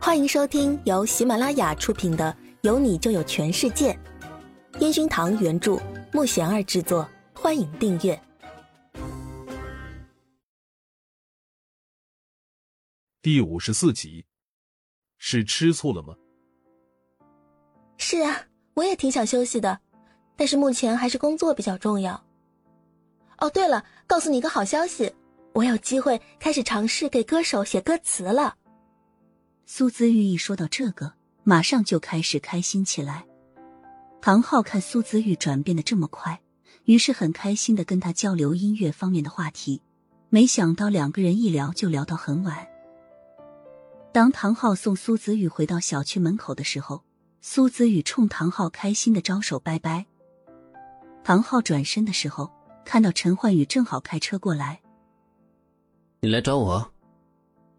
欢迎收听由喜马拉雅出品的《有你就有全世界》，烟熏堂原著，木贤儿制作。欢迎订阅。第五十四集，是吃醋了吗？是啊，我也挺想休息的，但是目前还是工作比较重要。哦，对了，告诉你一个好消息，我有机会开始尝试给歌手写歌词了。苏姿玉一说到这个，马上就开始开心起来。唐昊看苏姿玉转变的这么快，于是很开心的跟他交流音乐方面的话题。没想到两个人一聊就聊到很晚。当唐昊送苏子玉回到小区门口的时候，苏子玉冲唐昊开心的招手拜拜。唐昊转身的时候，看到陈焕宇正好开车过来。你来找我？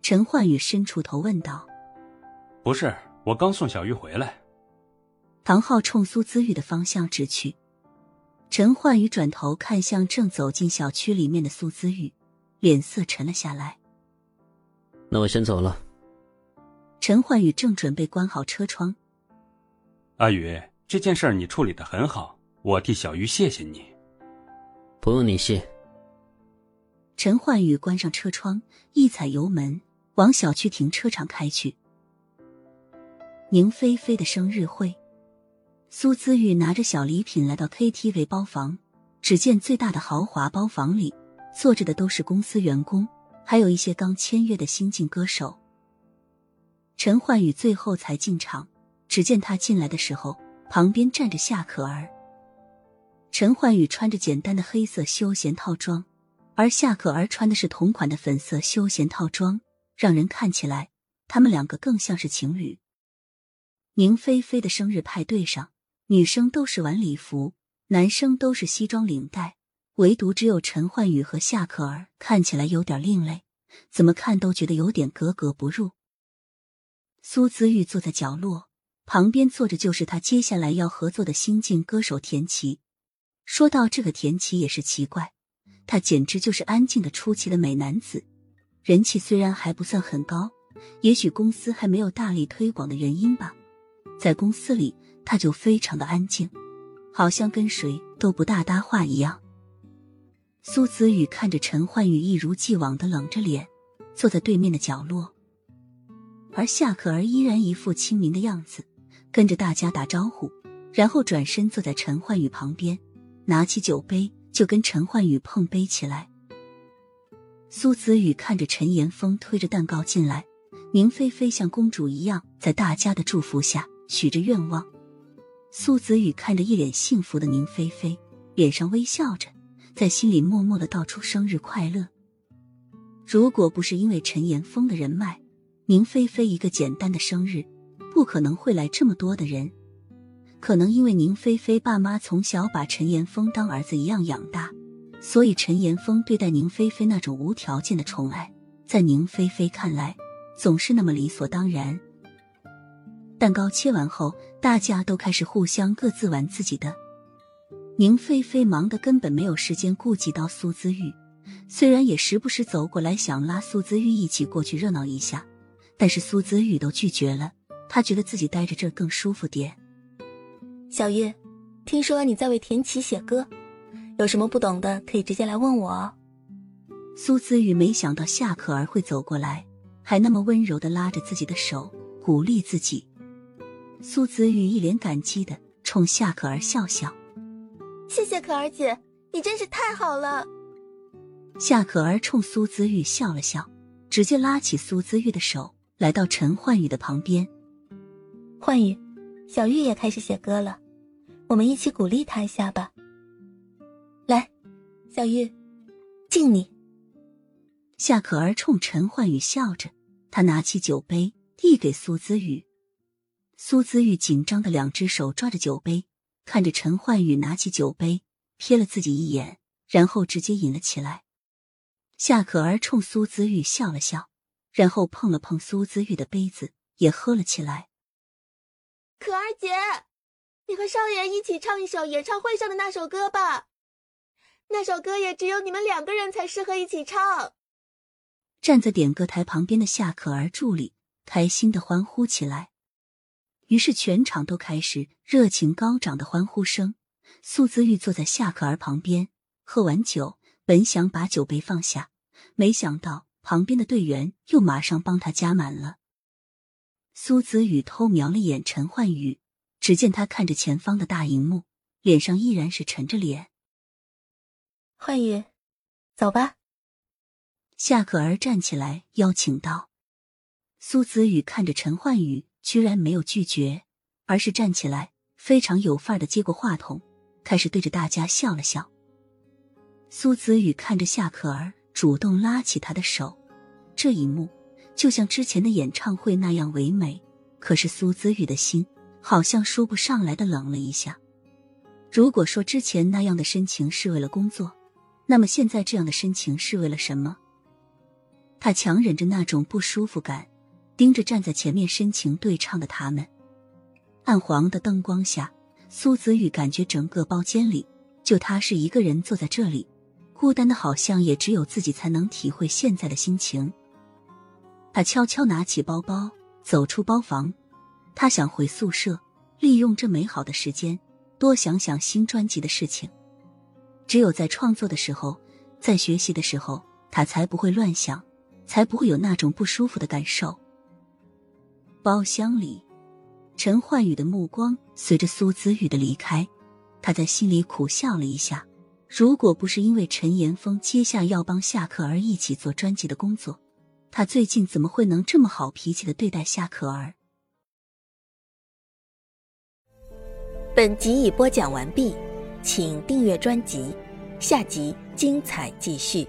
陈焕宇伸出头问道。不是，我刚送小玉回来。唐昊冲苏姿玉的方向指去，陈焕宇转头看向正走进小区里面的苏姿玉，脸色沉了下来。那我先走了。陈焕宇正准备关好车窗。阿宇，这件事你处理的很好，我替小玉谢谢你。不用你谢。陈焕宇关上车窗，一踩油门往小区停车场开去。宁菲菲的生日会，苏姿玉拿着小礼品来到 KTV 包房。只见最大的豪华包房里坐着的都是公司员工，还有一些刚签约的新晋歌手。陈焕宇最后才进场。只见他进来的时候，旁边站着夏可儿。陈焕宇穿着简单的黑色休闲套装，而夏可儿穿的是同款的粉色休闲套装，让人看起来他们两个更像是情侣。宁菲菲的生日派对上，女生都是晚礼服，男生都是西装领带，唯独只有陈焕宇和夏可儿看起来有点另类，怎么看都觉得有点格格不入。苏子玉坐在角落，旁边坐着就是他接下来要合作的新晋歌手田琪。说到这个田琪也是奇怪，他简直就是安静的出奇的美男子，人气虽然还不算很高，也许公司还没有大力推广的原因吧。在公司里，他就非常的安静，好像跟谁都不大搭话一样。苏子宇看着陈焕宇一如既往的冷着脸坐在对面的角落，而夏可儿依然一副亲民的样子，跟着大家打招呼，然后转身坐在陈焕宇旁边，拿起酒杯就跟陈焕宇碰杯起来。苏子宇看着陈岩峰推着蛋糕进来，宁菲菲像公主一样在大家的祝福下。许着愿望，苏子宇看着一脸幸福的宁菲菲，脸上微笑着，在心里默默的道出生日快乐。如果不是因为陈岩峰的人脉，宁菲菲一个简单的生日，不可能会来这么多的人。可能因为宁菲菲爸妈从小把陈岩峰当儿子一样养大，所以陈岩峰对待宁菲菲那种无条件的宠爱，在宁菲菲看来，总是那么理所当然。蛋糕切完后，大家都开始互相各自玩自己的。宁菲菲忙得根本没有时间顾及到苏姿玉，虽然也时不时走过来想拉苏姿玉一起过去热闹一下，但是苏姿玉都拒绝了。她觉得自己待着这儿更舒服点。小玉，听说你在为田琪写歌，有什么不懂的可以直接来问我哦。苏姿玉没想到夏可儿会走过来，还那么温柔的拉着自己的手，鼓励自己。苏子玉一脸感激的冲夏可儿笑笑：“谢谢可儿姐，你真是太好了。”夏可儿冲苏子玉笑了笑，直接拉起苏子玉的手，来到陈焕宇的旁边。焕宇，小玉也开始写歌了，我们一起鼓励他一下吧。来，小玉，敬你。夏可儿冲陈焕宇笑着，他拿起酒杯递给苏子玉。苏姿玉紧张的两只手抓着酒杯，看着陈焕宇拿起酒杯，瞥了自己一眼，然后直接饮了起来。夏可儿冲苏姿玉笑了笑，然后碰了碰苏姿玉的杯子，也喝了起来。可儿姐，你和少爷一起唱一首演唱会上的那首歌吧，那首歌也只有你们两个人才适合一起唱。站在点歌台旁边的夏可儿助理。开心的欢呼起来。于是全场都开始热情高涨的欢呼声。苏子玉坐在夏可儿旁边，喝完酒，本想把酒杯放下，没想到旁边的队员又马上帮他加满了。苏子宇偷瞄了眼陈焕宇，只见他看着前方的大荧幕，脸上依然是沉着脸。焕宇，走吧。夏可儿站起来邀请道。苏子宇看着陈焕宇。居然没有拒绝，而是站起来，非常有范儿的接过话筒，开始对着大家笑了笑。苏子宇看着夏可儿主动拉起他的手，这一幕就像之前的演唱会那样唯美。可是苏子宇的心好像说不上来的冷了一下。如果说之前那样的深情是为了工作，那么现在这样的深情是为了什么？他强忍着那种不舒服感。盯着站在前面深情对唱的他们，暗黄的灯光下，苏子宇感觉整个包间里就他是一个人坐在这里，孤单的好像也只有自己才能体会现在的心情。他悄悄拿起包包，走出包房，他想回宿舍，利用这美好的时间，多想想新专辑的事情。只有在创作的时候，在学习的时候，他才不会乱想，才不会有那种不舒服的感受。包厢里，陈焕宇的目光随着苏子玉的离开，他在心里苦笑了一下。如果不是因为陈岩峰接下要帮夏可儿一起做专辑的工作，他最近怎么会能这么好脾气的对待夏可儿？本集已播讲完毕，请订阅专辑，下集精彩继续。